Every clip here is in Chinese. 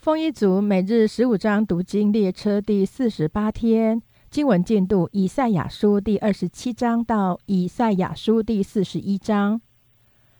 丰一族每日十五章读经列车第四十八天经文进度：以赛亚书第二十七章到以赛亚书第四十一章。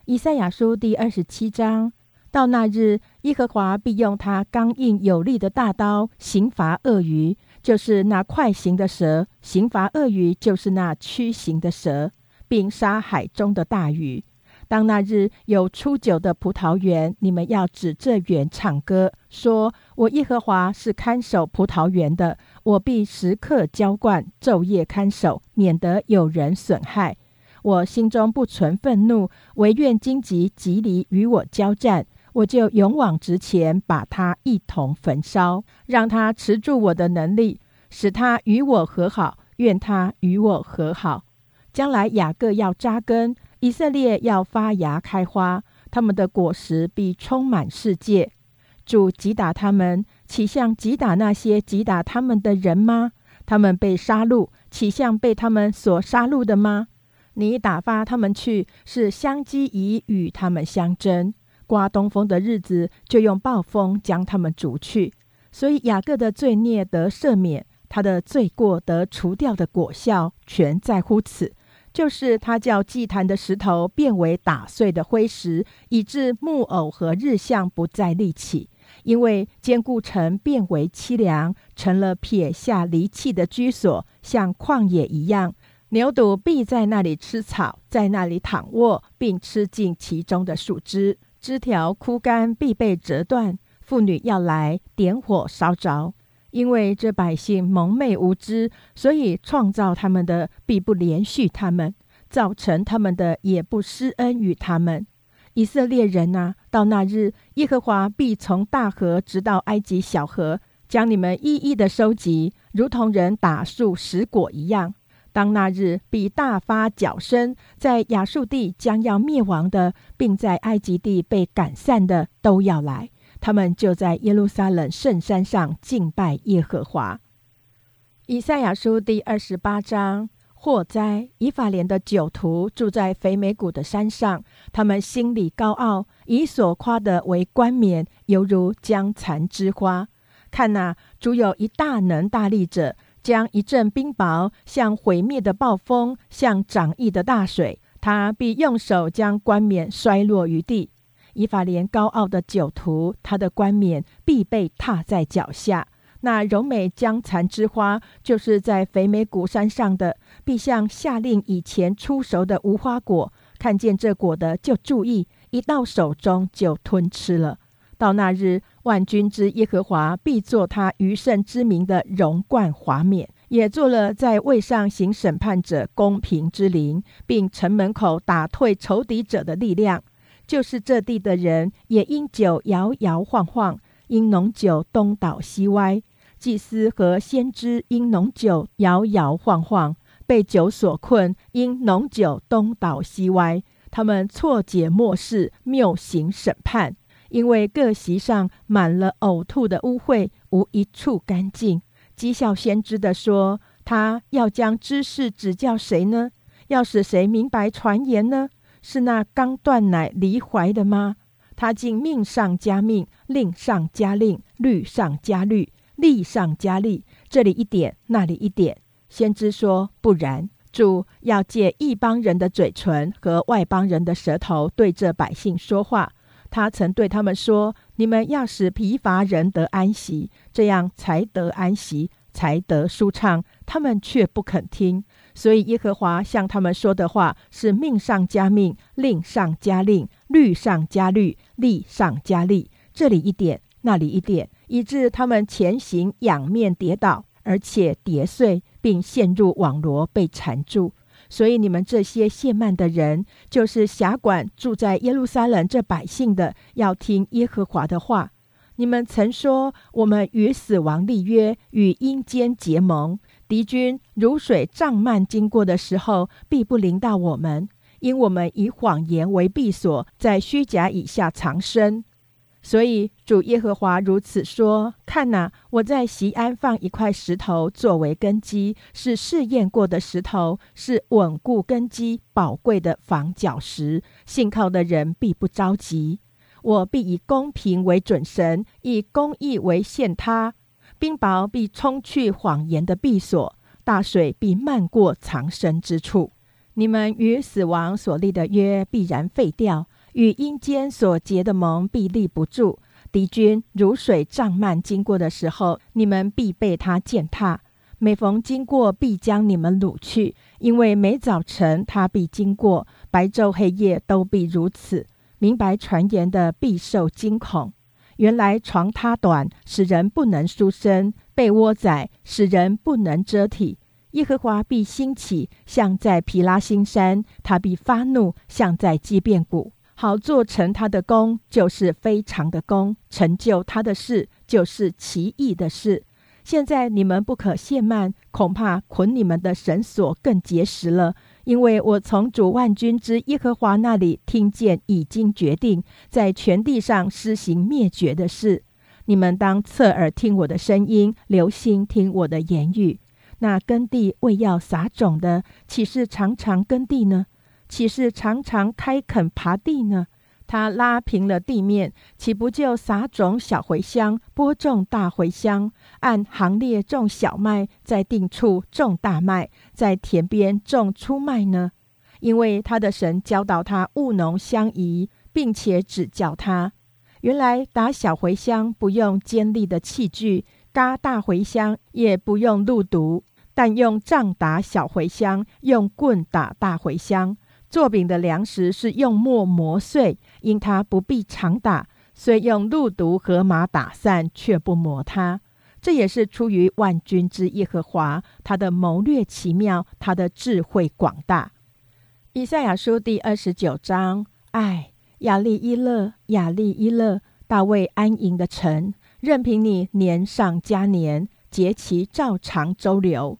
以赛亚书第二十七章：到那日，耶和华必用他刚硬有力的大刀刑罚鳄鱼，就是那快行的蛇；刑罚鳄鱼，就是那屈行的蛇，并杀海中的大鱼。当那日有初九的葡萄园，你们要指这园唱歌，说：“我耶和华是看守葡萄园的，我必时刻浇灌，昼夜看守，免得有人损害。我心中不存愤怒，唯愿荆棘极离与我交战，我就勇往直前，把它一同焚烧，让它持住我的能力，使它与我和好。愿它与我和好，将来雅各要扎根。”以色列要发芽开花，他们的果实必充满世界。主击打他们，岂像击打那些击打他们的人吗？他们被杀戮，岂像被他们所杀戮的吗？你打发他们去，是相机以与他们相争。刮东风的日子，就用暴风将他们逐去。所以雅各的罪孽得赦免，他的罪过得除掉的果效，全在乎此。就是他叫祭坛的石头变为打碎的灰石，以致木偶和日像不再立起。因为坚固城变为凄凉，成了撇下离弃的居所，像旷野一样。牛犊必在那里吃草，在那里躺卧，并吃尽其中的树枝。枝条枯干，必被折断。妇女要来点火烧着。因为这百姓蒙昧无知，所以创造他们的必不连续他们，造成他们的也不施恩于他们。以色列人啊，到那日，耶和华必从大河直到埃及小河，将你们一一的收集，如同人打树拾果一样。当那日，必大发脚声，在亚述地将要灭亡的，并在埃及地被赶散的，都要来。他们就在耶路撒冷圣山上敬拜耶和华。以赛亚书第二十八章：祸灾！以法莲的酒徒住在肥美谷的山上，他们心里高傲，以所夸的为冠冕，犹如将残之花。看哪，主有一大能大力者，将一阵冰雹，像毁灭的暴风，像涨溢的大水，他必用手将冠冕摔落于地。以法莲高傲的酒徒，他的冠冕必被踏在脚下。那柔美江蚕之花，就是在肥美谷山上的，必像下令以前出熟的无花果。看见这果的，就注意，一到手中就吞吃了。到那日，万军之耶和华必做他余圣之名的荣冠华冕，也做了在位上行审判者公平之灵，并城门口打退仇敌者的力量。就是这地的人也因酒摇摇晃晃，因浓酒东倒西歪；祭司和先知因浓酒摇摇晃晃，被酒所困，因浓酒东倒西歪。他们错解末世，谬行审判，因为各席上满了呕吐的污秽，无一处干净。讥笑先知的说：“他要将知识指教谁呢？要使谁明白传言呢？”是那刚断奶离怀的吗？他竟命上加命，令上加令，律上加律，利上加利，这里一点，那里一点。先知说不然，主要借一帮人的嘴唇和外邦人的舌头对这百姓说话。他曾对他们说：“你们要使疲乏人得安息，这样才得安息，才得舒畅。”他们却不肯听。所以耶和华向他们说的话是命上加命，令上加令，律上加律，利上加利，这里一点，那里一点，以致他们前行仰面跌倒，而且跌碎，并陷入网罗被缠住。所以你们这些谢慢的人，就是辖管住在耶路撒冷这百姓的，要听耶和华的话。你们曾说：我们与死亡立约，与阴间结盟。敌军如水涨漫经过的时候，必不临到我们，因我们以谎言为避所，在虚假以下藏身。所以主耶和华如此说：看哪，我在西安放一块石头作为根基，是试验过的石头，是稳固根基、宝贵的防脚石。信靠的人必不着急。我必以公平为准绳，以公义为限他。冰雹必冲去谎言的闭锁，大水必漫过藏身之处。你们与死亡所立的约必然废掉，与阴间所结的盟必立不住。敌军如水涨漫经过的时候，你们必被他践踏；每逢经过，必将你们掳去，因为每早晨他必经过，白昼黑夜都必如此。明白传言的必受惊恐。原来床榻短，使人不能舒身；被窝窄，使人不能遮体。耶和华必兴起，像在皮拉新山；他必发怒，像在基变谷。好做成他的功，就是非常的功；成就他的事，就是奇异的事。现在你们不可懈慢，恐怕捆你们的绳索更结实了。因为我从主万军之耶和华那里听见，已经决定在全地上施行灭绝的事。你们当侧耳听我的声音，留心听我的言语。那耕地为要撒种的，岂是常常耕地呢？岂是常常开垦耙地呢？他拉平了地面，岂不就撒种小茴香，播种大茴香，按行列种小麦，在定处种大麦，在田边种粗麦呢？因为他的神教导他务农相宜，并且指教他。原来打小茴香不用尖利的器具，嘎大茴香也不用路毒，但用杖打小茴香，用棍打大茴香。做饼的粮食是用磨磨碎，因他不必常打，虽用鹿毒和马打散，却不磨它。这也是出于万军之耶和华，他的谋略奇妙，他的智慧广大。以赛亚书第二十九章：唉，亚利伊勒，亚利伊勒，大卫安营的城，任凭你年上加年，节期照常周流。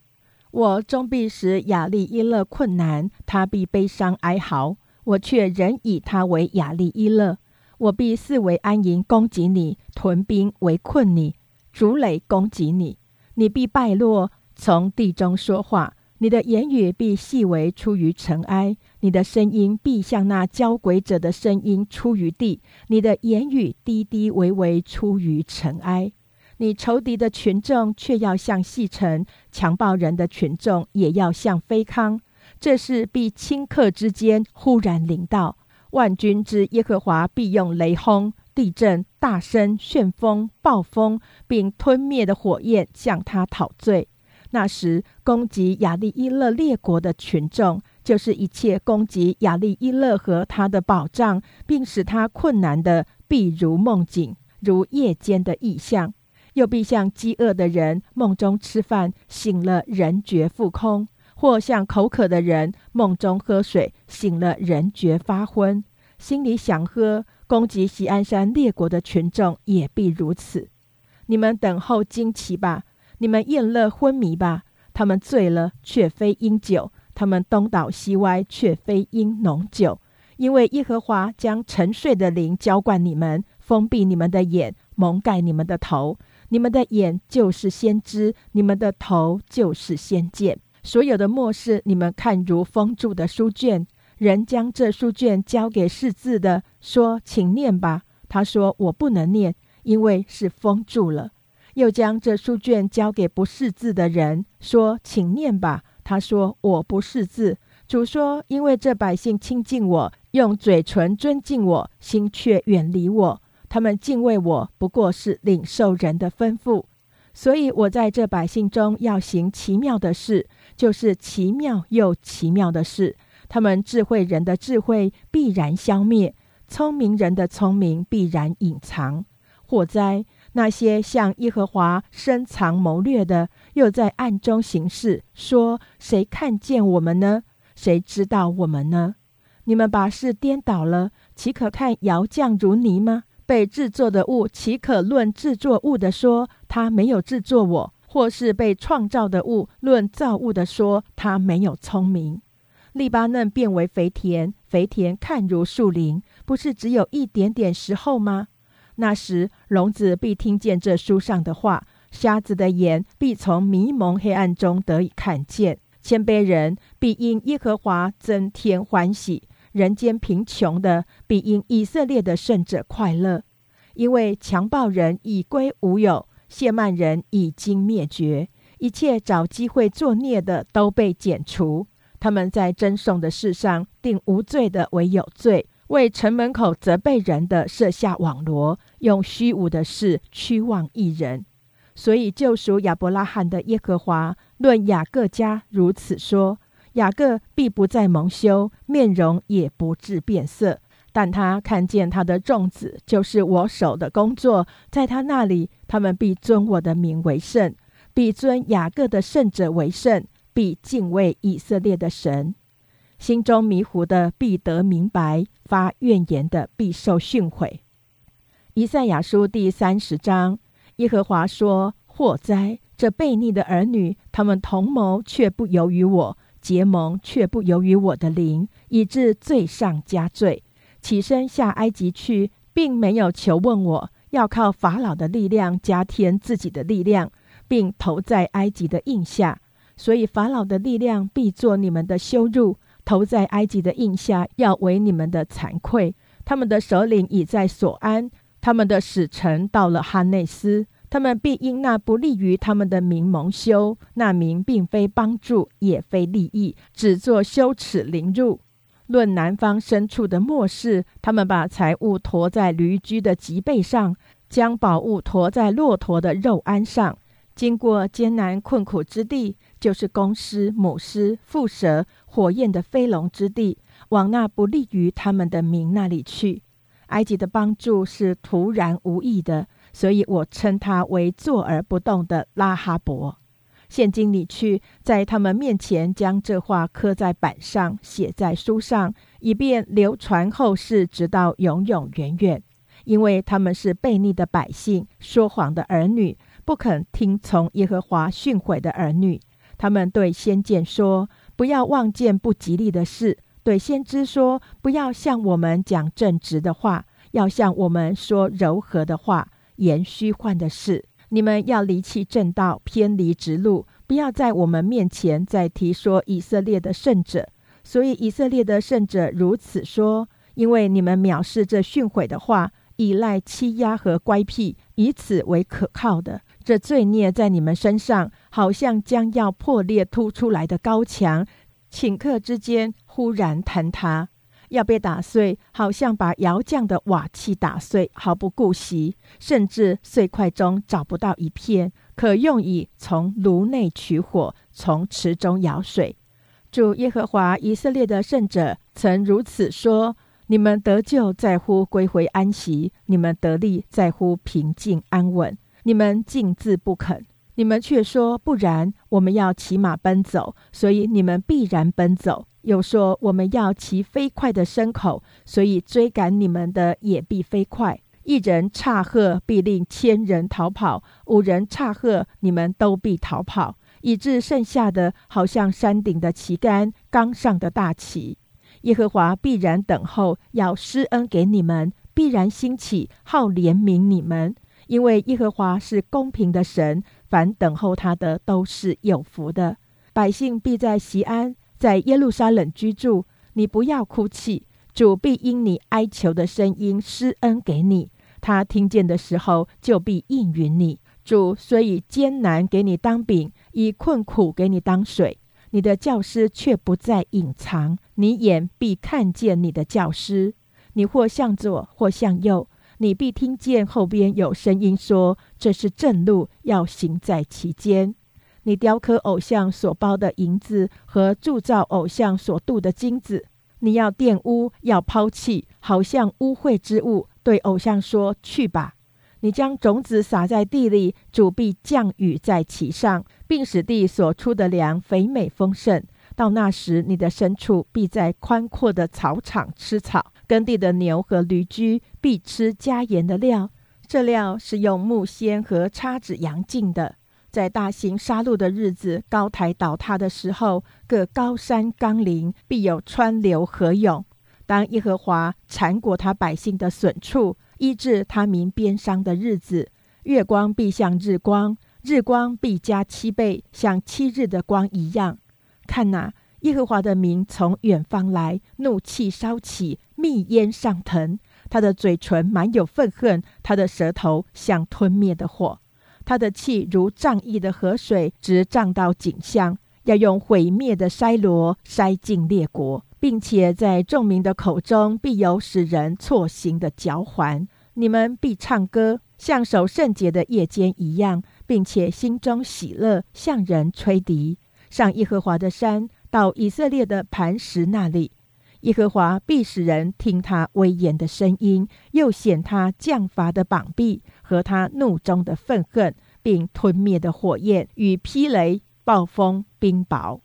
我终必使亚利伊勒困难，他必悲伤哀嚎。我却仍以他为亚利伊勒。我必四围安营，攻击你；屯兵围困你，竹垒攻击你。你必败落，从地中说话。你的言语必细微出于尘埃，你的声音必像那交鬼者的声音出于地。你的言语低低微微出于尘埃。你仇敌的群众却要像细尘，强暴人的群众也要像飞康。这是必顷刻之间忽然临到。万军之耶和华必用雷轰、地震、大声、旋风、暴风，并吞灭的火焰向他讨罪。那时攻击亚利伊勒列国的群众，就是一切攻击亚利伊勒和他的保障，并使他困难的，必如梦境，如夜间的异象。又必像饥饿的人梦中吃饭，醒了人觉腹空；或像口渴的人梦中喝水，醒了人觉发昏。心里想喝，攻击西安山列国的群众也必如此。你们等候惊奇吧，你们宴乐昏迷吧。他们醉了，却非因酒；他们东倒西歪，却非因浓酒。因为耶和华将沉睡的灵浇灌你们，封闭你们的眼，蒙盖你们的头。你们的眼就是先知，你们的头就是先见。所有的末世，你们看如封住的书卷。人将这书卷交给识字的，说：“请念吧。”他说：“我不能念，因为是封住了。”又将这书卷交给不识字的人，说：“请念吧。”他说：“我不识字。”主说：“因为这百姓亲近我，用嘴唇尊敬我，心却远离我。”他们敬畏我，不过是领受人的吩咐，所以我在这百姓中要行奇妙的事，就是奇妙又奇妙的事。他们智慧人的智慧必然消灭，聪明人的聪明必然隐藏。祸哉！那些向耶和华深藏谋略的，又在暗中行事，说：谁看见我们呢？谁知道我们呢？你们把事颠倒了，岂可看窑匠如泥吗？被制作的物，岂可论制作物的说他没有制作我？或是被创造的物，论造物的说他没有聪明？利巴嫩变为肥田，肥田看如树林，不是只有一点点时候吗？那时聋子必听见这书上的话，瞎子的眼必从迷蒙黑暗中得以看见，谦卑人必因耶和华增添欢喜。人间贫穷的必因以色列的圣者快乐，因为强暴人已归无有，谢曼人已经灭绝，一切找机会作孽的都被剪除。他们在争讼的事上定无罪的为有罪，为城门口责备人的设下网罗，用虚无的事驱望一人。所以救赎亚伯拉罕的耶和华论雅各家如此说：雅各必不再蒙羞，面容也不致变色。但他看见他的众子，就是我手的工作，在他那里，他们必尊我的名为圣，必尊雅各的圣者为圣。必敬畏以色列的神，心中迷糊的必得明白，发怨言的必受训诲。以赛亚书第三十章，耶和华说：“祸哉！这悖逆的儿女，他们同谋却不由于我，结盟却不由于我的灵，以致罪上加罪。起身下埃及去，并没有求问我，要靠法老的力量加添自己的力量，并投在埃及的印下。”所以法老的力量必做你们的羞辱，投在埃及的印下要为你们的惭愧。他们的首领已在所安，他们的使臣到了哈内斯，他们必因那不利于他们的名蒙羞。那名并非帮助，也非利益，只做羞耻凌辱。论南方深处的末世，他们把财物驮在驴驹的脊背上，将宝物驮在骆驼的肉鞍上，经过艰难困苦之地。就是公狮、母狮、蝮蛇、火焰的飞龙之地，往那不利于他们的民那里去。埃及的帮助是突然无意的，所以我称他为坐而不动的拉哈伯。现今你去，在他们面前将这话刻在板上，写在书上，以便流传后世，直到永永远远。因为他们是悖逆的百姓，说谎的儿女，不肯听从耶和华训诲的儿女。他们对先见说：“不要望见不吉利的事。”对先知说：“不要向我们讲正直的话，要向我们说柔和的话，言虚幻的事。你们要离弃正道，偏离直路，不要在我们面前再提说以色列的圣者。所以以色列的圣者如此说：因为你们藐视这训诲的话，依赖欺压和乖僻，以此为可靠的。”这罪孽在你们身上，好像将要破裂突出来的高墙，顷刻之间忽然坍塌，要被打碎，好像把窑匠的瓦器打碎，毫不顾惜，甚至碎块中找不到一片可用以从炉内取火，从池中舀水。主耶和华以色列的圣者曾如此说：你们得救在乎归回安息，你们得力在乎平静安稳。你们竟自不肯，你们却说不然，我们要骑马奔走，所以你们必然奔走；又说我们要骑飞快的牲口，所以追赶你们的也必飞快。一人差喝，必令千人逃跑；五人差喝，你们都必逃跑，以致剩下的好像山顶的旗杆，冈上的大旗。耶和华必然等候，要施恩给你们；必然兴起，好怜悯你们。因为耶和华是公平的神，凡等候他的都是有福的。百姓必在西安，在耶路撒冷居住。你不要哭泣，主必因你哀求的声音施恩给你。他听见的时候，就必应允你。主虽以艰难给你当饼，以困苦给你当水，你的教师却不再隐藏，你眼必看见你的教师。你或向左，或向右。你必听见后边有声音说：“这是正路，要行在其间。”你雕刻偶像所包的银子和铸造偶像所镀的金子，你要玷污，要抛弃，好像污秽之物。对偶像说：“去吧！”你将种子撒在地里，主必降雨在其上，并使地所出的粮肥美丰盛。到那时，你的牲畜必在宽阔的草场吃草。耕地的牛和驴驹必吃加盐的料，这料是用木锨和叉子扬进的。在大型杀戮的日子，高台倒塌的时候，各高山冈陵必有川流河涌。当耶和华铲过他百姓的损处，医治他民边伤的日子，月光必像日光，日光必加七倍，像七日的光一样。看哪，耶和华的名从远方来，怒气烧起，密烟上腾。他的嘴唇满有愤恨，他的舌头像吞灭的火。他的气如仗义的河水，直涨到井项，要用毁灭的筛箩筛尽列国，并且在众民的口中必有使人错行的脚环。你们必唱歌，像守圣洁的夜间一样，并且心中喜乐，向人吹笛，上耶和华的山，到以色列的磐石那里。耶和华必使人听他威严的声音，又显他降罚的膀臂和他怒中的愤恨，并吞灭的火焰与霹雷、暴风、冰雹。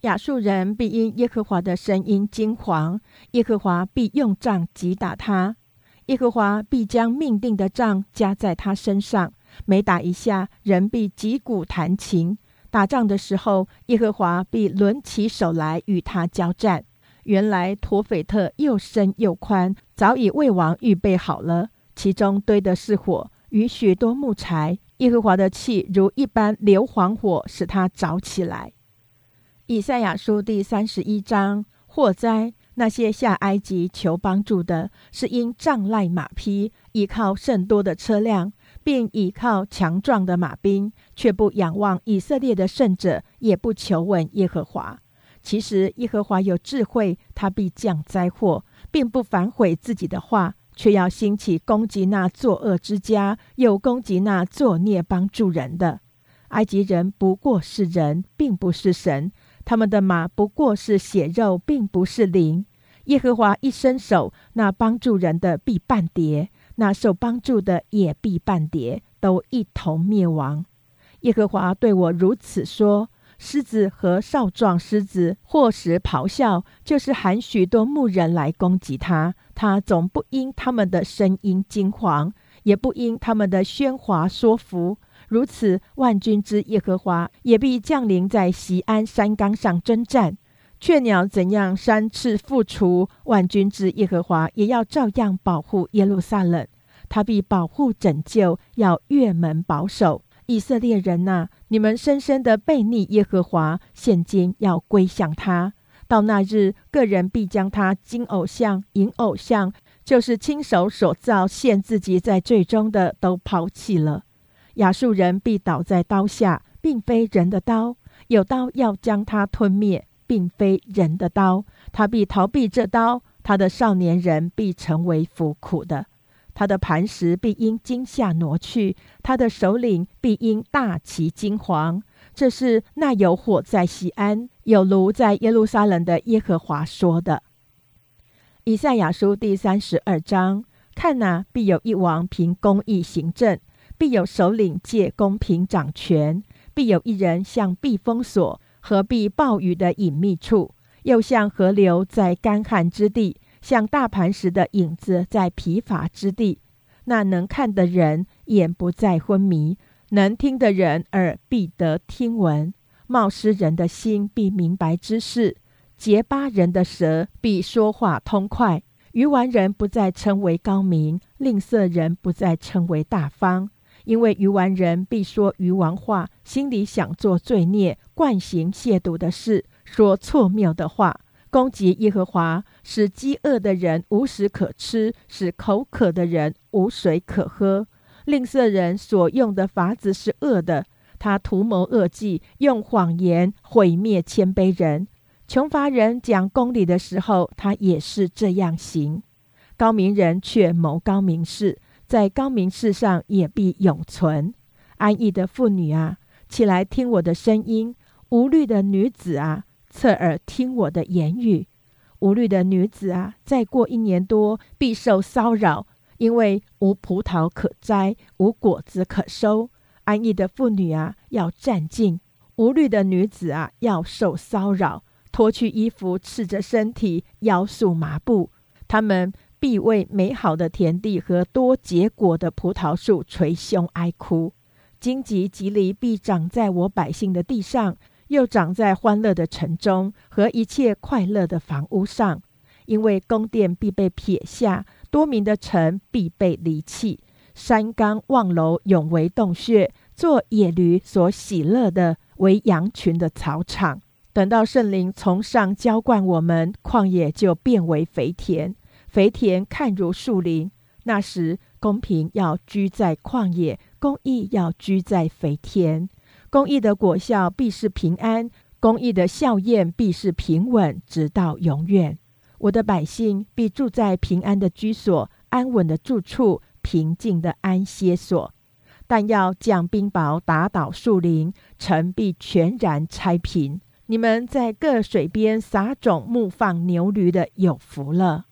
亚述人必因耶和华的声音惊惶，耶和华必用杖击打他，耶和华必将命定的杖加在他身上。每打一下，人必击鼓弹琴。打仗的时候，耶和华必抡起手来与他交战。原来陀斐特又深又宽，早已为王预备好了。其中堆的是火与许多木材。耶和华的气如一般硫磺火，使它着起来。以赛亚书第三十一章：祸灾！那些下埃及求帮助的，是因仗赖马匹，依靠甚多的车辆，并依靠强壮的马兵，却不仰望以色列的圣者，也不求问耶和华。其实耶和华有智慧，他必降灾祸，并不反悔自己的话，却要兴起攻击那作恶之家，又攻击那作孽帮助人的。埃及人不过是人，并不是神；他们的马不过是血肉，并不是灵。耶和华一伸手，那帮助人的必半跌，那受帮助的也必半跌，都一同灭亡。耶和华对我如此说。狮子和少壮狮子或时咆哮，就是喊许多牧人来攻击他。他总不因他们的声音惊惶，也不因他们的喧哗说服。如此，万军之耶和华也必降临在西安山冈上征战。雀鸟怎样三次复除，万军之耶和华也要照样保护耶路撒冷。他必保护拯救，要越门保守。以色列人呐，你们深深的背逆耶和华，现今要归向他。到那日，个人必将他金偶像、银偶像，就是亲手所造陷自己在最终的，都抛弃了。亚述人必倒在刀下，并非人的刀；有刀要将他吞灭，并非人的刀。他必逃避这刀，他的少年人必成为服苦的。他的磐石必因惊吓挪去，他的首领必因大旗惊惶。这是那有火在西安，有如在耶路撒冷的耶和华说的。以赛亚书第三十二章：看哪，必有一王凭公义行政，必有首领借公平掌权，必有一人像避风所，何必暴雨的隐秘处，又像河流在干旱之地。像大磐石的影子在疲乏之地，那能看的人眼不再昏迷，能听的人耳必得听闻。冒失人的心必明白之事，结巴人的舌必说话通快。愚顽人不再称为高明，吝啬人不再称为大方，因为愚顽人必说愚顽话，心里想做罪孽，惯行亵渎的事，说错谬的话。攻击耶和华，使饥饿的人无食可吃，使口渴的人无水可喝。吝啬人所用的法子是恶的，他图谋恶计，用谎言毁灭谦卑人。穷乏人讲公理的时候，他也是这样行。高明人却谋高明事，在高明事上也必永存。安逸的妇女啊，起来听我的声音；无虑的女子啊。侧耳听我的言语，无虑的女子啊，再过一年多必受骚扰，因为无葡萄可摘，无果子可收。安逸的妇女啊，要站静；无虑的女子啊，要受骚扰，脱去衣服，赤着身体，腰束麻布。他们必为美好的田地和多结果的葡萄树捶胸哀哭。荆棘棘藜必长在我百姓的地上。又长在欢乐的城中和一切快乐的房屋上，因为宫殿必被撇下，多民的城必被离弃，山冈望楼永为洞穴，做野驴所喜乐的为羊群的草场。等到圣灵从上浇灌我们，旷野就变为肥田，肥田看如树林。那时，公平要居在旷野，公义要居在肥田。公义的果效必是平安，公义的效验必是平稳，直到永远。我的百姓必住在平安的居所，安稳的住处，平静的安歇所。但要降冰雹，打倒树林，城必全然拆平。你们在各水边撒种、牧放牛驴的，有福了。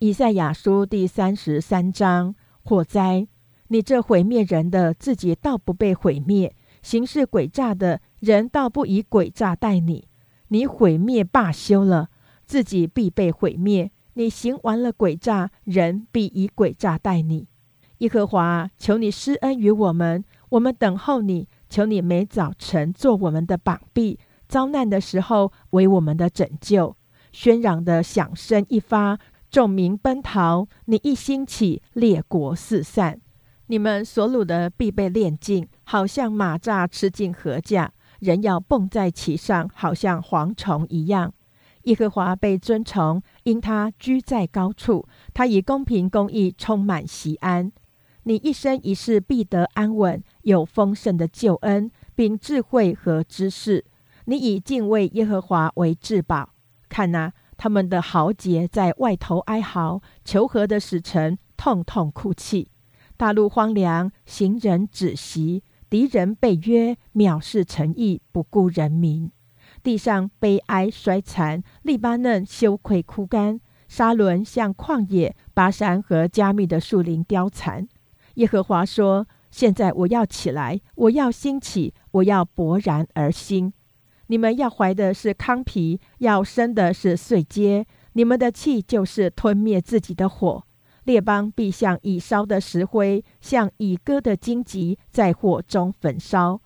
以赛亚书第三十三章：火灾！你这毁灭人的，自己倒不被毁灭；行事诡诈的人，倒不以诡诈待你。你毁灭罢休了，自己必被毁灭。你行完了诡诈，人必以诡诈待你。耶和华，求你施恩于我们，我们等候你。求你每早晨做我们的膀臂，遭难的时候为我们的拯救。喧嚷的响声一发，众民奔逃。你一兴起，列国四散。你们所掳的必被炼尽，好像马蚱吃尽禾稼，人要蹦在其上，好像蝗虫一样。耶和华被尊崇，因他居在高处，他以公平公义充满喜安。你一生一世必得安稳，有丰盛的救恩，并智慧和知识。你以敬畏耶和华为至宝。看哪，他们的豪杰在外头哀嚎，求和的使臣痛痛哭泣。大陆荒凉，行人止息，敌人被约，藐视诚意，不顾人民。地上悲哀衰残，利巴嫩羞愧枯干，沙伦像旷野，巴山和加密的树林凋残。耶和华说：“现在我要起来，我要兴起，我要勃然而兴。你们要怀的是糠皮，要生的是碎秸。你们的气就是吞灭自己的火。列邦必像已烧的石灰，像已割的荆棘，在火中焚烧。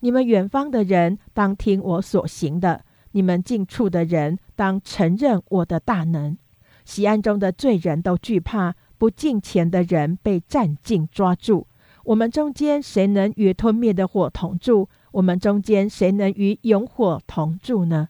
你们远方的人当听我所行的，你们近处的人当承认我的大能。喜安中的罪人都惧怕。”不敬虔的人被战境抓住，我们中间谁能与吞灭的火同住？我们中间谁能与永火同住呢？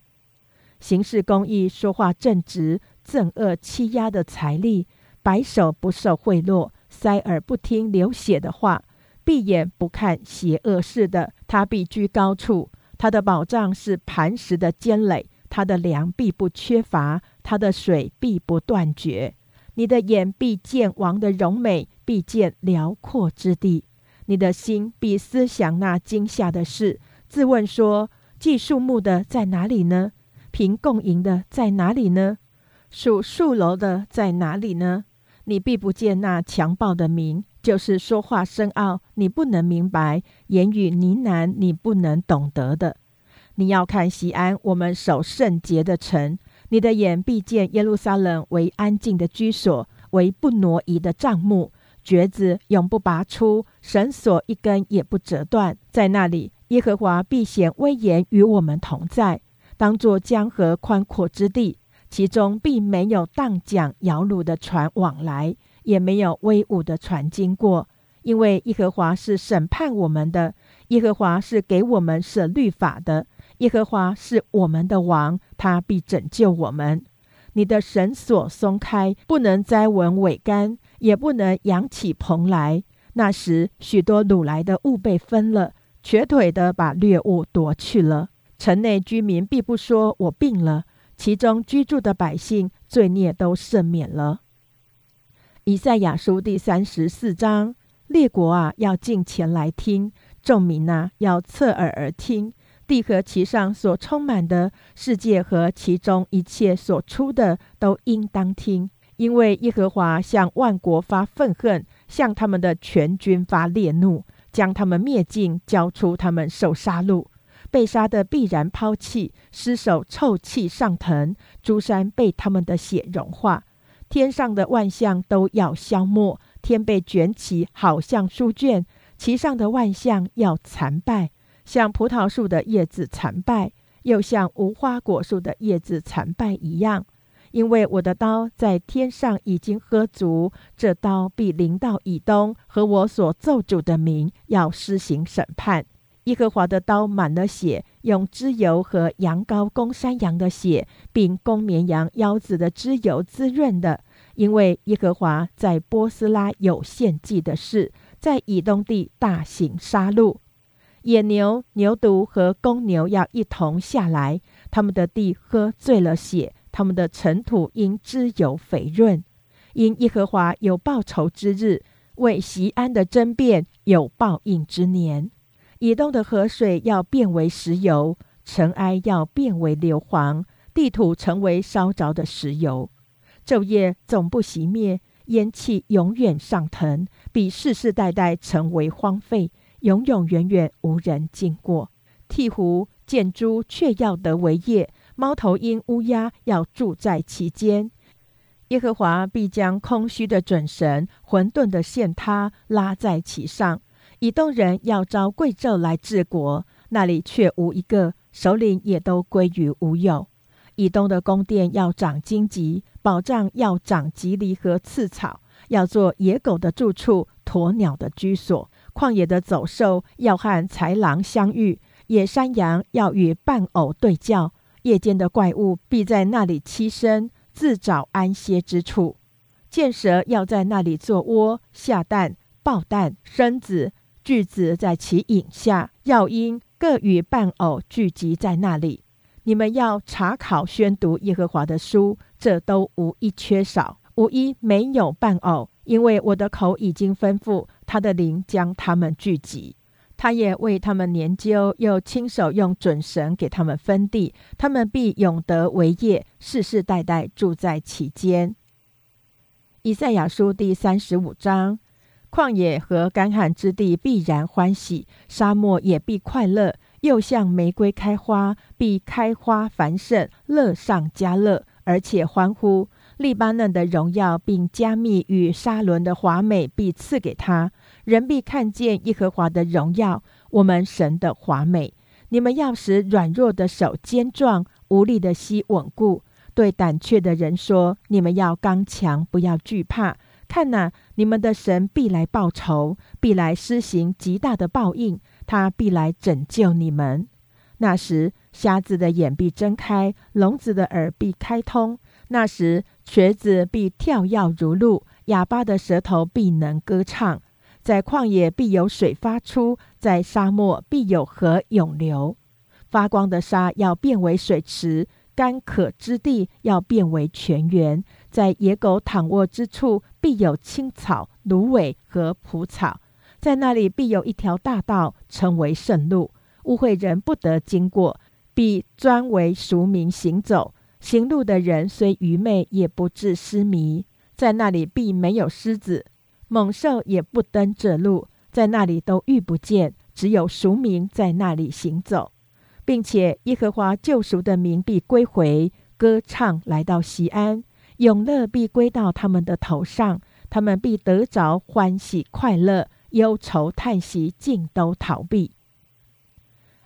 行事公义、说话正直、憎恶欺压的财力，白手不受贿赂，塞耳不听流血的话，闭眼不看邪恶事的，他必居高处。他的宝藏是磐石的坚垒，他的粮必不缺乏，他的水必不断绝。你的眼必见王的荣美，必见辽阔之地；你的心必思想那惊吓的事，自问说：计树木的在哪里呢？凭共赢的在哪里呢？数树楼的在哪里呢？你必不见那强暴的名，就是说话深奥，你不能明白；言语呢喃，你不能懂得的。你要看西安，我们守圣洁的城。你的眼必见耶路撒冷为安静的居所，为不挪移的帐幕，橛子永不拔出，绳索一根也不折断。在那里，耶和华必显威严与我们同在，当作江河宽阔之地，其中并没有荡桨摇橹的船往来，也没有威武的船经过，因为耶和华是审判我们的，耶和华是给我们设律法的。耶和华是我们的王，他必拯救我们。你的绳索松开，不能栽稳尾杆，也不能扬起蓬来。那时，许多掳来的物被分了，瘸腿的把掠物夺去了。城内居民必不说我病了，其中居住的百姓罪孽都赦免了。以赛亚书第三十四章：列国啊，要进前来听；众民啊，要侧耳而听。地和其上所充满的世界和其中一切所出的，都应当听，因为耶和华向万国发愤恨，向他们的全军发烈怒，将他们灭尽，交出他们受杀戮。被杀的必然抛弃，尸首臭气上腾，诸山被他们的血融化，天上的万象都要消没，天被卷起，好像书卷，其上的万象要残败。像葡萄树的叶子残败，又像无花果树的叶子残败一样，因为我的刀在天上已经喝足，这刀必临到以东和我所奏主的名，要施行审判。耶和华的刀满了血，用脂油和羊羔、公山羊的血，并公绵羊、腰子的脂油滋润的，因为耶和华在波斯拉有献祭的事，在以东地大行杀戮。野牛、牛犊和公牛要一同下来，他们的地喝醉了血，他们的尘土因脂油肥润，因耶和华有报仇之日，为西安的争辩有报应之年。以东的河水要变为石油，尘埃要变为硫磺，地土成为烧着的石油。昼夜总不熄灭，烟气永远上腾，比世世代代成为荒废。永永远远无人经过。鹈鹕、箭猪却要得为业，猫头鹰、乌鸦要住在其间。耶和华必将空虚的准绳、混沌的线他拉在其上。以东人要招贵胄来治国，那里却无一个首领，也都归于无有。以东的宫殿要长荆棘，宝藏要长棘藜和刺草，要做野狗的住处，鸵鸟的居所。旷野的走兽要和豺狼相遇，野山羊要与伴偶对叫，夜间的怪物必在那里栖身，自找安歇之处。箭蛇要在那里做窝下蛋，抱蛋生子，句子在其影下，要因各与伴偶聚集在那里。你们要查考宣读耶和华的书，这都无一缺少，无一没有伴偶，因为我的口已经吩咐。他的灵将他们聚集，他也为他们研究，又亲手用准绳给他们分地，他们必永得为业，世世代代住在其间。以赛亚书第三十五章：旷野和干旱之地必然欢喜，沙漠也必快乐，又像玫瑰开花，必开花繁盛，乐上加乐，而且欢呼。利巴嫩的荣耀，并加密与沙伦的华美，必赐给他。人必看见耶和华的荣耀，我们神的华美。你们要使软弱的手坚壮，无力的膝稳固。对胆怯的人说：你们要刚强，不要惧怕。看哪，你们的神必来报仇，必来施行极大的报应，他必来拯救你们。那时，瞎子的眼必睁开，聋子的耳必开通。那时，瘸子必跳跃如鹿，哑巴的舌头必能歌唱。在旷野必有水发出，在沙漠必有河涌流。发光的沙要变为水池，干渴之地要变为泉源。在野狗躺卧之处，必有青草、芦苇和蒲草。在那里必有一条大道，称为圣路，误会人不得经过，必专为俗民行走。行路的人虽愚昧，也不致失迷。在那里必没有狮子、猛兽，也不登这路。在那里都遇不见，只有赎民在那里行走，并且耶和华救赎的民必归回，歌唱来到西安，永乐必归到他们的头上，他们必得着欢喜快乐，忧愁叹息尽都逃避。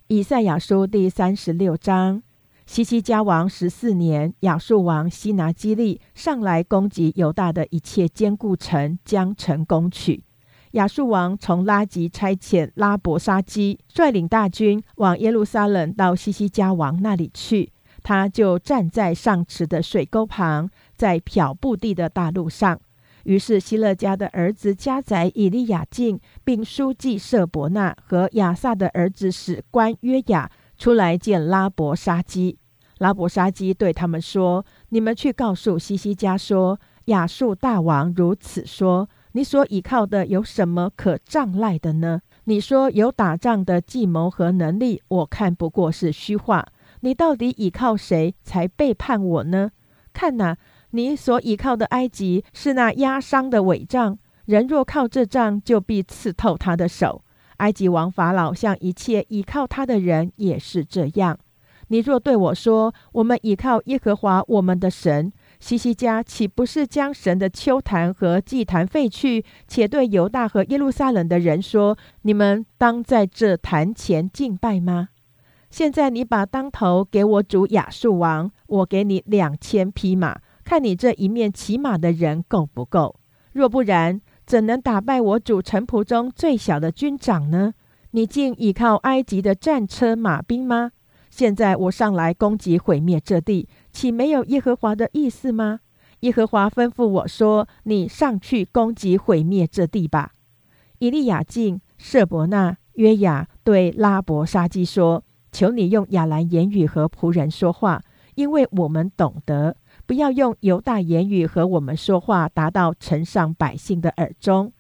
以赛亚书第三十六章。西西加王十四年，亚述王西拿基利上来攻击犹大的一切坚固城，将城攻取。亚述王从拉吉差遣拉伯沙基率领大军往耶路撒冷到西西加王那里去，他就站在上池的水沟旁，在漂布地的大路上。于是希勒家的儿子加宰以利亚敬，并书记舍伯纳和亚萨的儿子史官约雅出来见拉伯沙基。拉伯沙基对他们说：“你们去告诉西西家说，亚述大王如此说：你所倚靠的有什么可障赖的呢？你说有打仗的计谋和能力，我看不过是虚话。你到底倚靠谁才背叛我呢？看哪，你所倚靠的埃及是那压伤的伪杖，人若靠这杖，就必刺透他的手。埃及王法老向一切倚靠他的人也是这样。”你若对我说：“我们倚靠耶和华我们的神。”西西家岂不是将神的秋坛和祭坛废去，且对犹大和耶路撒冷的人说：“你们当在这坛前敬拜吗？”现在你把当头给我主亚述王，我给你两千匹马，看你这一面骑马的人够不够？若不然，怎能打败我主臣仆中最小的军长呢？你竟倚靠埃及的战车马兵吗？现在我上来攻击毁灭这地，岂没有耶和华的意思吗？耶和华吩咐我说：“你上去攻击毁灭这地吧。”以利亚敬、舍伯纳、约雅对拉伯沙基说：“求你用亚兰言语和仆人说话，因为我们懂得；不要用犹大言语和我们说话，达到城上百姓的耳中。”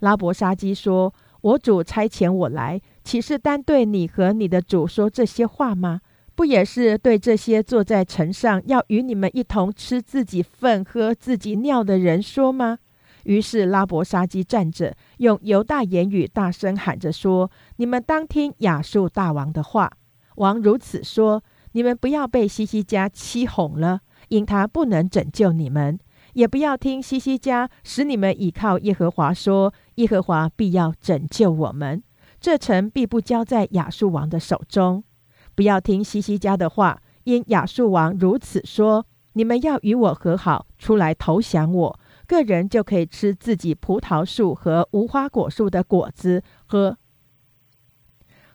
拉伯沙基说：“我主差遣我来，岂是单对你和你的主说这些话吗？”不也是对这些坐在城上要与你们一同吃自己粪、喝自己尿的人说吗？于是拉伯沙基站着，用犹大言语大声喊着说：“你们当听亚述大王的话。王如此说：你们不要被西西家欺哄了，因他不能拯救你们；也不要听西西家使你们倚靠耶和华说：耶和华必要拯救我们，这城必不交在亚述王的手中。”不要听西西家的话，因亚述王如此说：你们要与我和好，出来投降我，个人就可以吃自己葡萄树和无花果树的果子，喝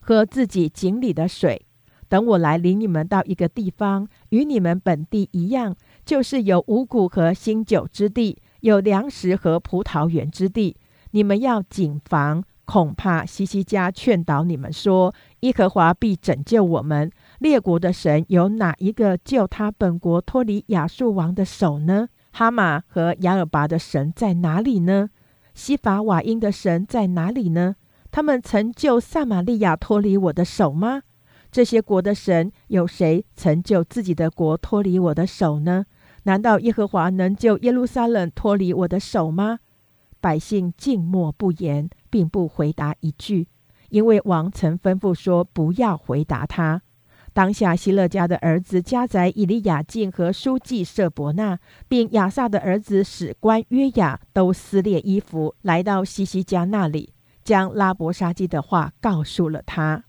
喝自己井里的水。等我来领你们到一个地方，与你们本地一样，就是有五谷和新酒之地，有粮食和葡萄园之地。你们要谨防。恐怕西西家劝导你们说：“耶和华必拯救我们。列国的神有哪一个救他本国脱离亚述王的手呢？哈马和亚尔拔的神在哪里呢？西法瓦因的神在哪里呢？他们曾救撒玛利亚脱离我的手吗？这些国的神有谁曾救自己的国脱离我的手呢？难道耶和华能救耶路撒冷脱离我的手吗？”百姓静默不言。并不回答一句，因为王曾吩咐说不要回答他。当下希勒家的儿子加宰、以利亚敬和书记舍伯纳，并亚萨的儿子史官约雅，都撕裂衣服，来到西西家那里，将拉伯沙基的话告诉了他。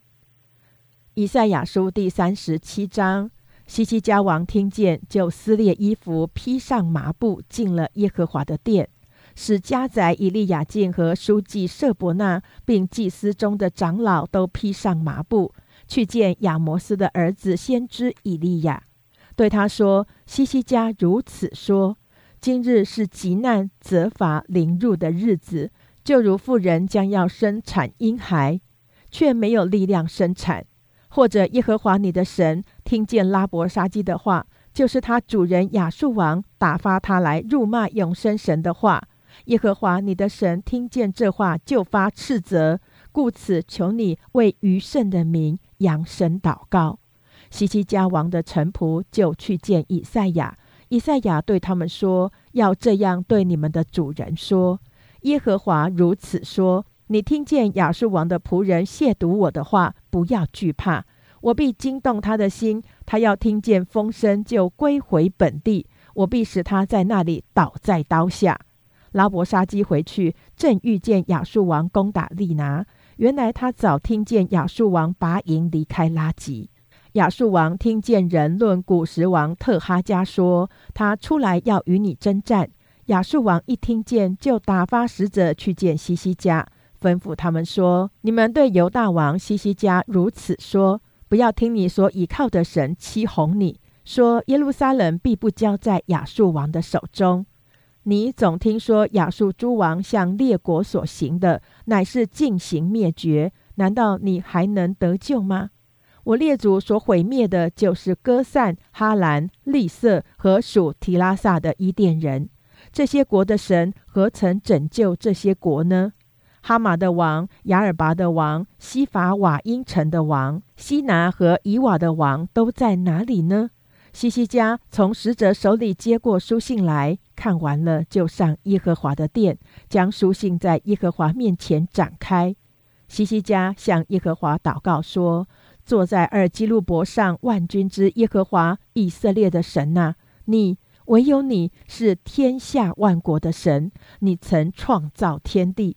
以赛亚书第三十七章，西西家王听见，就撕裂衣服，披上麻布，进了耶和华的殿。使家宰以利亚敬和书记舍伯纳，并祭司中的长老都披上麻布，去见亚摩斯的儿子先知以利亚，对他说：“西西家如此说：今日是极难责罚凌辱的日子，就如妇人将要生产婴孩，却没有力量生产；或者耶和华你的神听见拉伯沙基的话，就是他主人亚述王打发他来辱骂永生神的话。”耶和华你的神听见这话，就发斥责，故此求你为余剩的民扬声祷告。西西家王的臣仆就去见以赛亚，以赛亚对他们说：“要这样对你们的主人说：耶和华如此说：你听见亚述王的仆人亵渎我的话，不要惧怕，我必惊动他的心，他要听见风声就归回本地，我必使他在那里倒在刀下。”拉伯沙基回去，正遇见亚述王攻打利拿。原来他早听见亚述王拔营离开拉吉。亚述王听见人论古时王特哈加说，他出来要与你征战。亚述王一听见，就打发使者去见西西家，吩咐他们说：“你们对犹大王西西家如此说：不要听你所倚靠的神欺哄你，说耶路撒冷必不交在亚述王的手中。”你总听说亚述诸王向列国所行的，乃是进行灭绝。难道你还能得救吗？我列祖所毁灭的，就是哥散、哈兰、利色和属提拉萨的伊甸人。这些国的神何曾拯救这些国呢？哈马的王、雅尔拔的王、西法瓦因城的王、西拿和以瓦的王都在哪里呢？西西家从使者手里接过书信来看完了，就上耶和华的殿，将书信在耶和华面前展开。西西家向耶和华祷告说：“坐在二基路伯上万军之耶和华以色列的神呐，你唯有你是天下万国的神，你曾创造天地。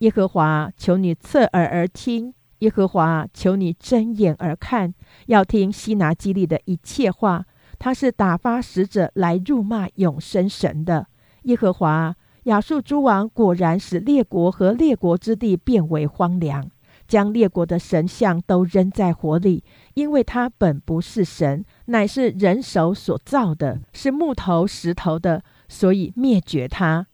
耶和华，求你侧耳而听；耶和华，求你睁眼而看，要听希拿基利的一切话。”他是打发使者来辱骂永生神的耶和华。亚述诸王果然使列国和列国之地变为荒凉，将列国的神像都扔在火里，因为他本不是神，乃是人手所造的，是木头石头的，所以灭绝他。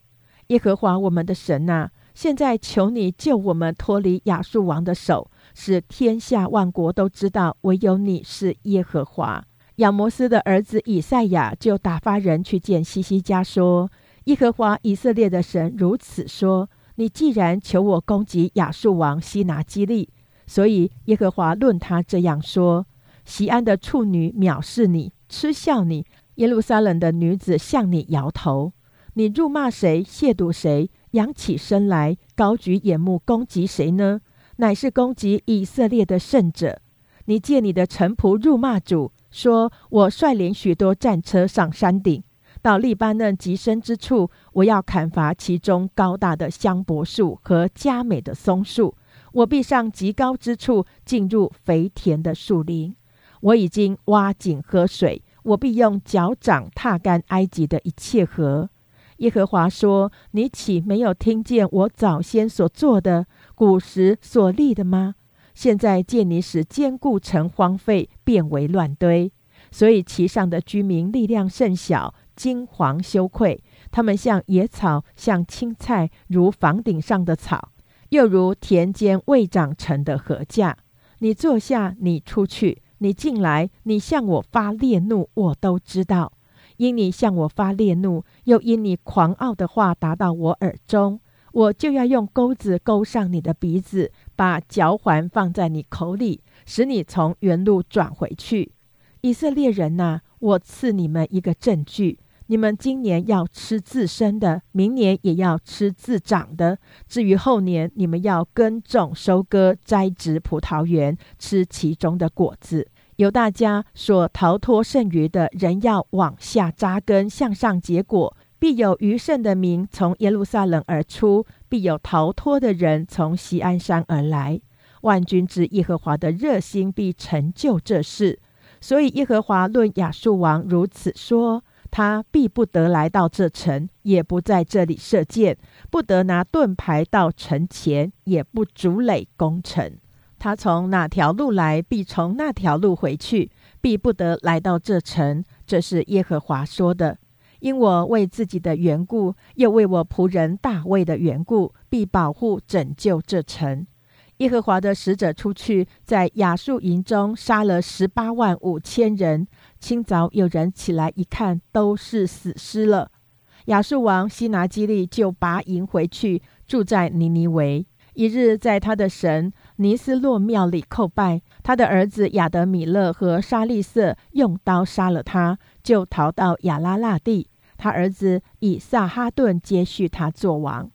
耶和华我们的神呐，现在求你救我们脱离亚述王的手，使天下万国都知道唯有你是耶和华。亚摩斯的儿子以赛亚就打发人去见西西家，说：“耶和华以色列的神如此说：你既然求我攻击亚述王西拿基利，所以耶和华论他这样说：西安的处女藐视你，嗤笑你；耶路撒冷的女子向你摇头。你辱骂谁，亵渎谁，扬起身来，高举眼目攻击谁呢？乃是攻击以色列的圣者。你借你的臣仆辱骂主。”说：“我率领许多战车上山顶，到利巴嫩极深之处，我要砍伐其中高大的香柏树和佳美的松树。我必上极高之处，进入肥田的树林。我已经挖井喝水，我必用脚掌踏干埃及的一切河。”耶和华说：“你岂没有听见我早先所做的，古时所立的吗？”现在见你使坚固城荒废，变为乱堆，所以其上的居民力量甚小，惊惶羞愧。他们像野草，像青菜，如房顶上的草，又如田间未长成的禾架。你坐下，你出去，你进来，你向我发烈怒，我都知道。因你向我发烈怒，又因你狂傲的话达到我耳中。我就要用钩子钩上你的鼻子，把脚环放在你口里，使你从原路转回去。以色列人呐，我赐你们一个证据：你们今年要吃自身的，明年也要吃自长的。至于后年，你们要耕种、收割、栽植葡萄园，吃其中的果子。由大家所逃脱剩余的人，要往下扎根，向上结果。必有余剩的民从耶路撒冷而出，必有逃脱的人从西安山而来。万军之耶和华的热心必成就这事。所以耶和华论亚述王如此说：他必不得来到这城，也不在这里射箭，不得拿盾牌到城前，也不筑垒攻城。他从哪条路来，必从那条路回去，必不得来到这城。这是耶和华说的。因我为自己的缘故，又为我仆人大卫的缘故，必保护拯救这城。耶和华的使者出去，在亚述营中杀了十八万五千人。清早有人起来一看，都是死尸了。亚述王西拿基利就拔营回去，住在尼尼维。一日，在他的神尼斯洛庙里叩拜，他的儿子亚德米勒和沙利瑟用刀杀了他。就逃到亚拉腊地，他儿子以撒哈顿接续他做王。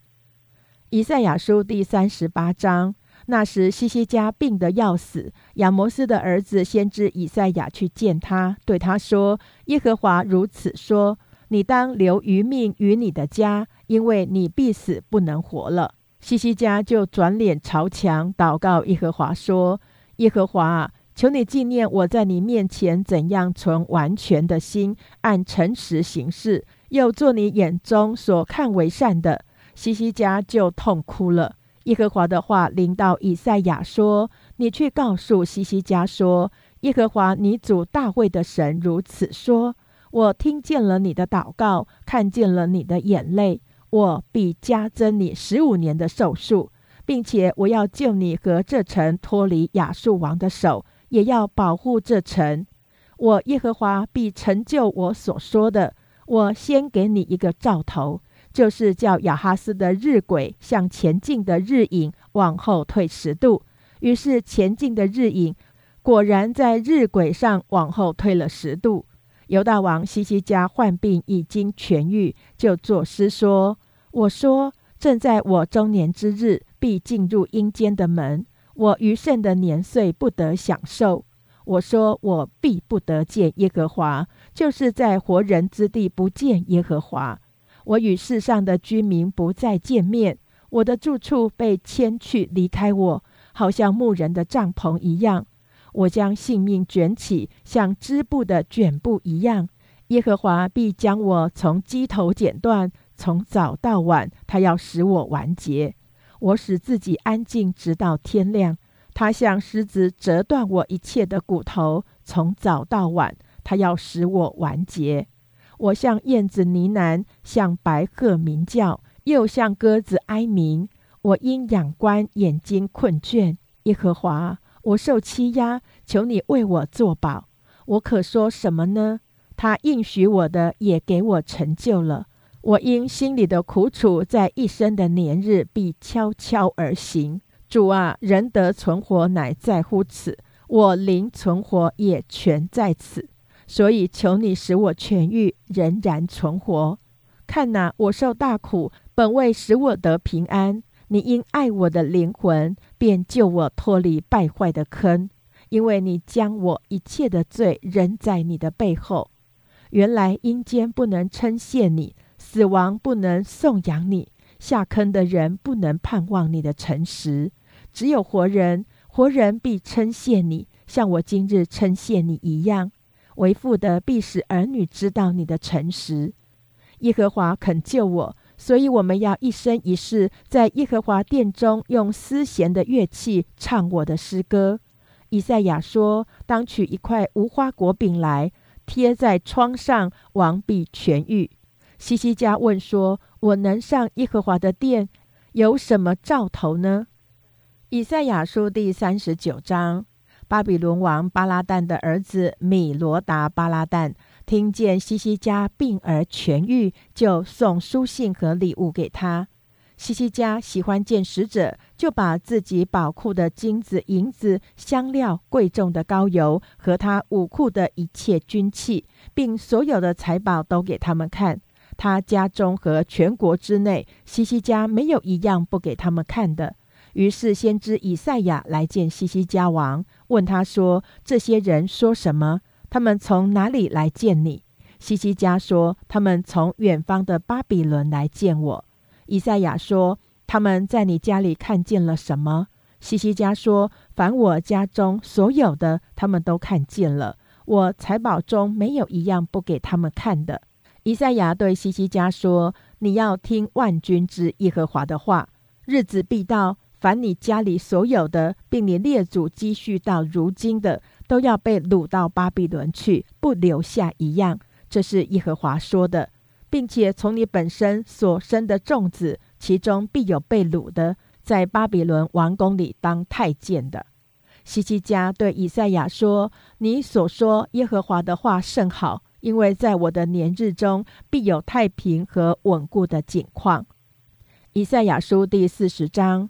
以赛亚书第三十八章。那时西西家病得要死，亚摩斯的儿子先知以赛亚去见他，对他说：“耶和华如此说：你当留余命于你的家，因为你必死，不能活了。”西西家就转脸朝墙祷告耶和华说：“耶和华。”求你纪念我在你面前怎样存完全的心，按诚实行事，又做你眼中所看为善的。西西家就痛哭了。耶和华的话临到以赛亚说：“你去告诉西西家说，耶和华你主大卫的神如此说：我听见了你的祷告，看见了你的眼泪，我必加增你十五年的寿数，并且我要救你和这城脱离亚述王的手。”也要保护这城，我耶和华必成就我所说的。我先给你一个兆头，就是叫亚哈斯的日晷向前进的日影往后退十度。于是前进的日影果然在日晷上往后退了十度。犹大王西西家患病已经痊愈，就作诗说：“我说正在我中年之日，必进入阴间的门。”我余剩的年岁不得享受。我说我必不得见耶和华，就是在活人之地不见耶和华。我与世上的居民不再见面，我的住处被迁去，离开我，好像牧人的帐篷一样。我将性命卷起，像织布的卷布一样。耶和华必将我从鸡头剪断，从早到晚，他要使我完结。我使自己安静，直到天亮。他像狮子折断我一切的骨头，从早到晚，他要使我完结。我像燕子呢喃，像白鹤鸣叫，又像鸽子哀鸣。我因仰观眼睛困倦，耶和华，我受欺压，求你为我作保。我可说什么呢？他应许我的也给我成就了。我因心里的苦楚，在一生的年日必悄悄而行。主啊，人得存活乃在乎此，我灵存活也全在此。所以求你使我痊愈，仍然存活。看哪，我受大苦，本为使我得平安。你因爱我的灵魂，便救我脱离败坏的坑。因为你将我一切的罪扔在你的背后。原来阴间不能称谢你，死亡不能颂扬你，下坑的人不能盼望你的诚实。只有活人，活人必称谢你，像我今日称谢你一样。为父的必使儿女知道你的诚实。耶和华肯救我，所以我们要一生一世在耶和华殿中用丝弦的乐器唱我的诗歌。以赛亚说：“当取一块无花果饼来，贴在窗上，王必痊愈。”西西家问说：“我能上耶和华的殿，有什么兆头呢？”以赛亚书第三十九章：巴比伦王巴拉旦的儿子米罗达巴拉旦听见西西家病而痊愈，就送书信和礼物给他。西西家喜欢见使者，就把自己宝库的金子、银子、香料、贵重的膏油和他武库的一切军器，并所有的财宝都给他们看。他家中和全国之内，西西家没有一样不给他们看的。于是先知以赛亚来见西西家王，问他说：“这些人说什么？他们从哪里来见你？”西西家说：“他们从远方的巴比伦来见我。”以赛亚说：“他们在你家里看见了什么？”西西家说：“凡我家中所有的，他们都看见了。我财宝中没有一样不给他们看的。”以赛亚对西西家说：“你要听万军之耶和华的话。日子必到，凡你家里所有的，并你列祖积蓄到如今的，都要被掳到巴比伦去，不留下一样。”这是耶和华说的。并且从你本身所生的众子，其中必有被掳的，在巴比伦王宫里当太监的。西西家对以赛亚说：“你所说耶和华的话甚好，因为在我的年日中必有太平和稳固的景况。”以赛亚书第四十章：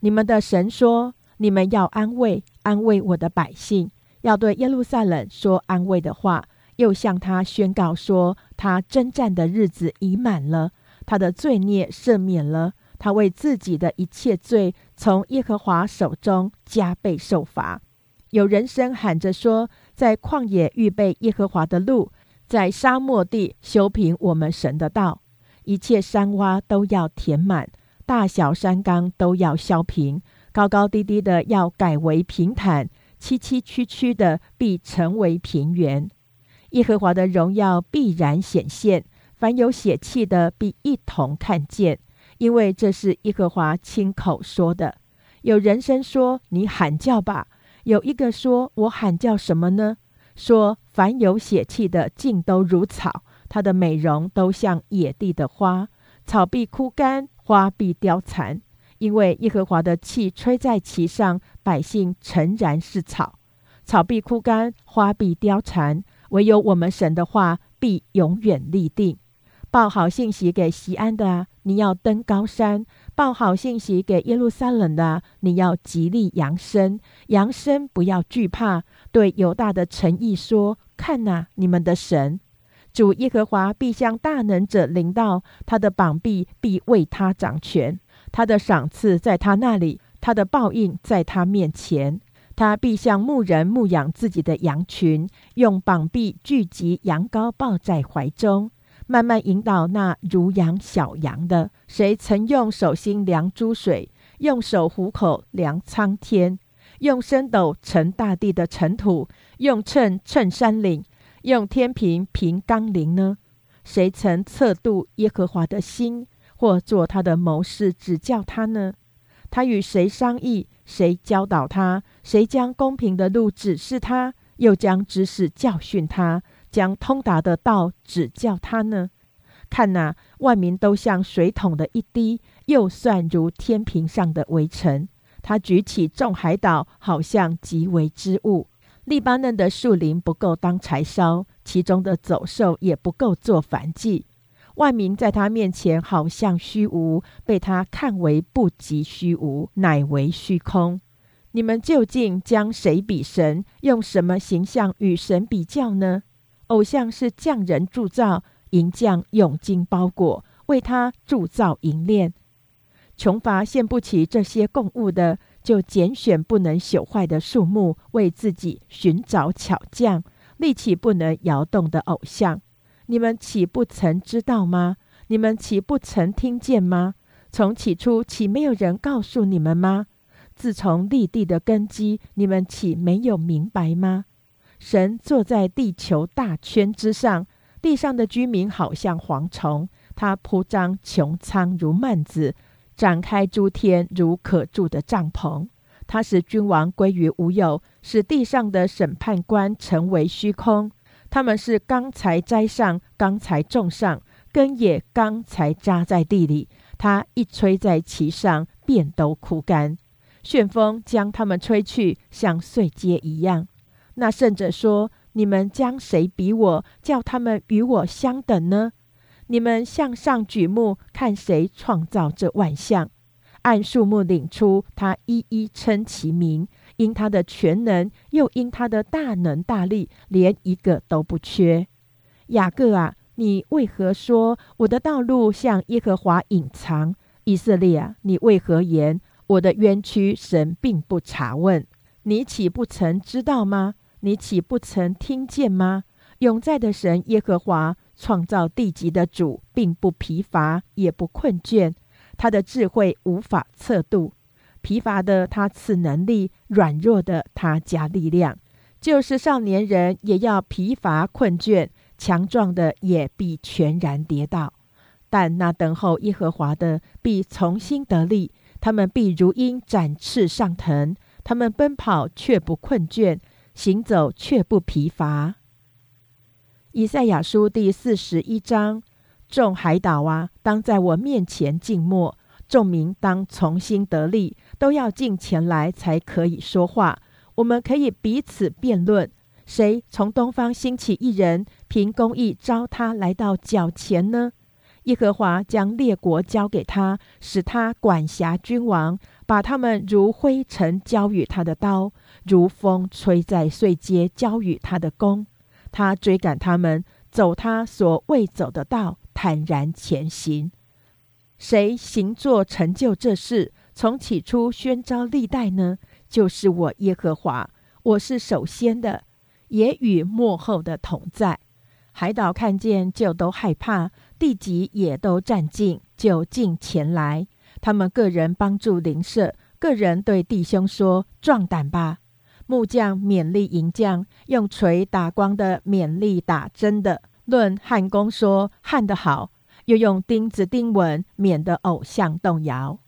你们的神说：“你们要安慰，安慰我的百姓，要对耶路撒冷说安慰的话。”又向他宣告说：“他征战的日子已满了，他的罪孽赦免了，他为自己的一切罪从耶和华手中加倍受罚。”有人声喊着说：“在旷野预备耶和华的路，在沙漠地修平我们神的道。一切山洼都要填满，大小山冈都要削平，高高低低的要改为平坦，崎崎岖岖的必成为平原。”耶和华的荣耀必然显现，凡有血气的必一同看见，因为这是耶和华亲口说的。有人声说：“你喊叫吧。”有一个说：“我喊叫什么呢？”说：“凡有血气的，尽都如草，它的美容都像野地的花，草必枯干，花必凋残，因为耶和华的气吹在其上，百姓诚然是草，草必枯干，花必凋残。”唯有我们神的话必永远立定。报好信息给西安的，你要登高山；报好信息给耶路撒冷的，你要极力扬声，扬声不要惧怕。对犹大的诚意说：看呐，你们的神主耶和华必向大能者临到，他的膀臂必为他掌权，他的赏赐在他那里，他的报应在他面前。他必像牧人牧养自己的羊群，用膀臂聚集羊羔，抱在怀中，慢慢引导那如羊小羊的。谁曾用手心量珠水，用手虎口量苍天，用升斗盛大地的尘土，用秤称山岭，用天平平冈陵呢？谁曾测度耶和华的心，或做他的谋士指教他呢？他与谁商议？谁教导他？谁将公平的路指示他？又将知识教训他？将通达的道指教他呢？看哪，万民都像水桶的一滴，又算如天平上的微尘。他举起众海岛，好像极为之物。利巴嫩的树林不够当柴烧，其中的走兽也不够做燔祭。万民在他面前好像虚无，被他看为不及虚无，乃为虚空。你们究竟将谁比神？用什么形象与神比较呢？偶像是匠人铸造，银匠用金包裹，为他铸造银链。穷乏献不起这些供物的，就拣选不能朽坏的树木，为自己寻找巧匠，立起不能摇动的偶像。你们岂不曾知道吗？你们岂不曾听见吗？从起初岂没有人告诉你们吗？自从立地的根基，你们岂没有明白吗？神坐在地球大圈之上，地上的居民好像蝗虫，他铺张穹苍如幔子，展开诸天如可住的帐篷。他使君王归于无有，使地上的审判官成为虚空。他们是刚才栽上，刚才种上，根也刚才扎在地里。他一吹在其上，便都枯干。旋风将他们吹去，像碎秸一样。那圣者说：“你们将谁比我，叫他们与我相等呢？你们向上举目，看谁创造这万象？按数目领出，他一一称其名。”因他的全能，又因他的大能大力，连一个都不缺。雅各啊，你为何说我的道路向耶和华隐藏？以色列啊，你为何言我的冤屈神并不查问？你岂不曾知道吗？你岂不曾听见吗？永在的神耶和华创造地极的主，并不疲乏，也不困倦，他的智慧无法测度。疲乏的他赐能力，软弱的他加力量。就是少年人也要疲乏困倦，强壮的也必全然跌倒。但那等候耶和华的必重新得力，他们必如鹰展翅上腾，他们奔跑却不困倦，行走却不疲乏。以赛亚书第四十一章：众海岛啊，当在我面前静默；众民当重新得力。都要进前来才可以说话。我们可以彼此辩论，谁从东方兴起一人，凭公义招他来到脚前呢？耶和华将列国交给他，使他管辖君王，把他们如灰尘交与他的刀，如风吹在碎秸交与他的弓。他追赶他们，走他所未走的道，坦然前行。谁行作成就这事？从起初宣召历代呢，就是我耶和华，我是首先的，也与幕后的同在。海岛看见就都害怕，地极也都站尽，就近前来。他们个人帮助邻舍，个人对弟兄说：“壮胆吧！”木匠勉励银匠，用锤打光的勉励打针的。论焊工说：“焊得好！”又用钉子钉稳，免得偶像动摇。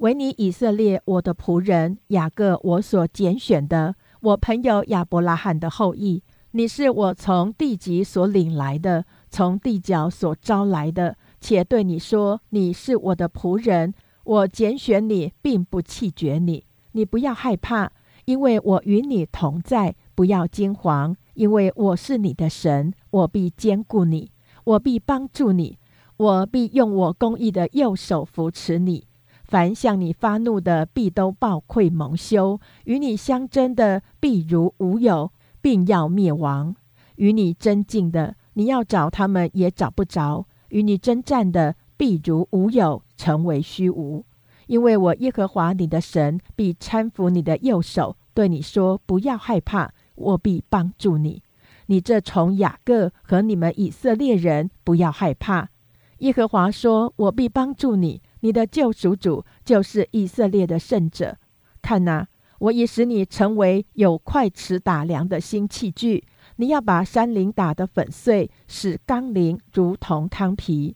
唯你以色列，我的仆人雅各，我所拣选的，我朋友亚伯拉罕的后裔。你是我从地极所领来的，从地角所招来的，且对你说，你是我的仆人，我拣选你，并不弃绝你。你不要害怕，因为我与你同在；不要惊惶，因为我是你的神，我必坚固你，我必帮助你，我必用我公义的右手扶持你。凡向你发怒的，必都暴愧蒙羞；与你相争的，必如无有，并要灭亡；与你争竞的，你要找他们也找不着；与你征战的，必如无有，成为虚无。因为我耶和华你的神必搀扶你的右手，对你说：不要害怕，我必帮助你。你这从雅各和你们以色列人，不要害怕。耶和华说：我必帮助你。你的救赎主就是以色列的圣者。看哪，我已使你成为有快尺打量的新器具。你要把山林打得粉碎，使冈林如同糠皮。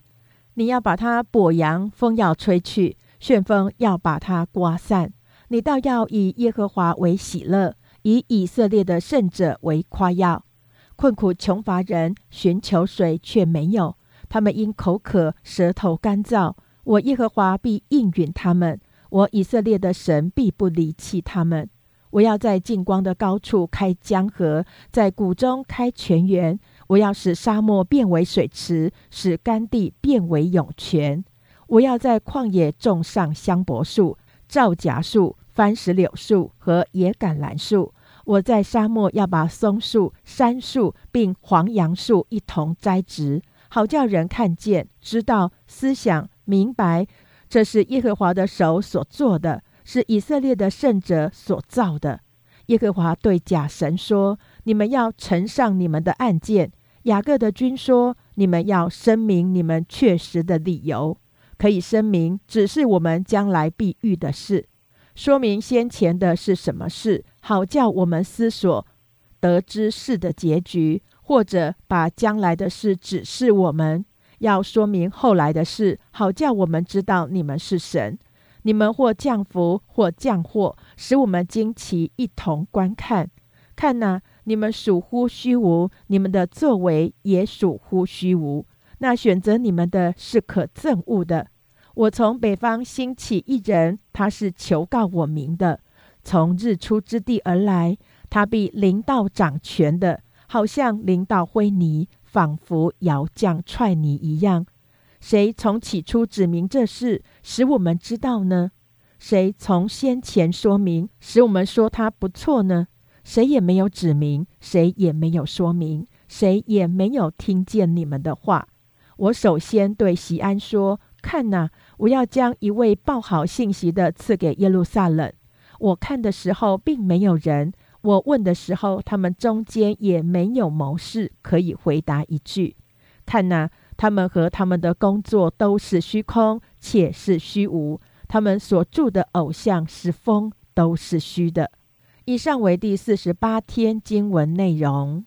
你要把它剥扬，风要吹去，旋风要把它刮散。你倒要以耶和华为喜乐，以以色列的圣者为夸耀。困苦穷乏人寻求水却没有，他们因口渴，舌头干燥。我耶和华必应允他们，我以色列的神必不离弃他们。我要在近光的高处开江河，在谷中开泉源。我要使沙漠变为水池，使干地变为涌泉。我要在旷野种上香柏树、皂荚树、番石榴树和野橄榄树。我在沙漠要把松树、杉树并黄杨树一同栽植，好叫人看见、知道、思想、明白，这是耶和华的手所做的。是以色列的圣者所造的。耶和华对假神说：“你们要呈上你们的案件。”雅各的君说：“你们要声明你们确实的理由，可以声明只是我们将来必遇的事，说明先前的是什么事，好叫我们思索得知事的结局，或者把将来的事指示我们，要说明后来的事，好叫我们知道你们是神。”你们或降福，或降祸，使我们惊奇，一同观看。看哪，你们属乎虚无，你们的作为也属乎虚无。那选择你们的是可憎恶的。我从北方兴起一人，他是求告我名的，从日出之地而来，他必临到掌权的，好像临到灰泥，仿佛摇将踹泥一样。谁从起初指明这事，使我们知道呢？谁从先前说明，使我们说他不错呢？谁也没有指明，谁也没有说明，谁也没有听见你们的话。我首先对席安说：“看哪，我要将一位报好信息的赐给耶路撒冷。我看的时候，并没有人；我问的时候，他们中间也没有谋士可以回答一句。看哪。”他们和他们的工作都是虚空，且是虚无。他们所住的偶像是风，都是虚的。以上为第四十八天经文内容。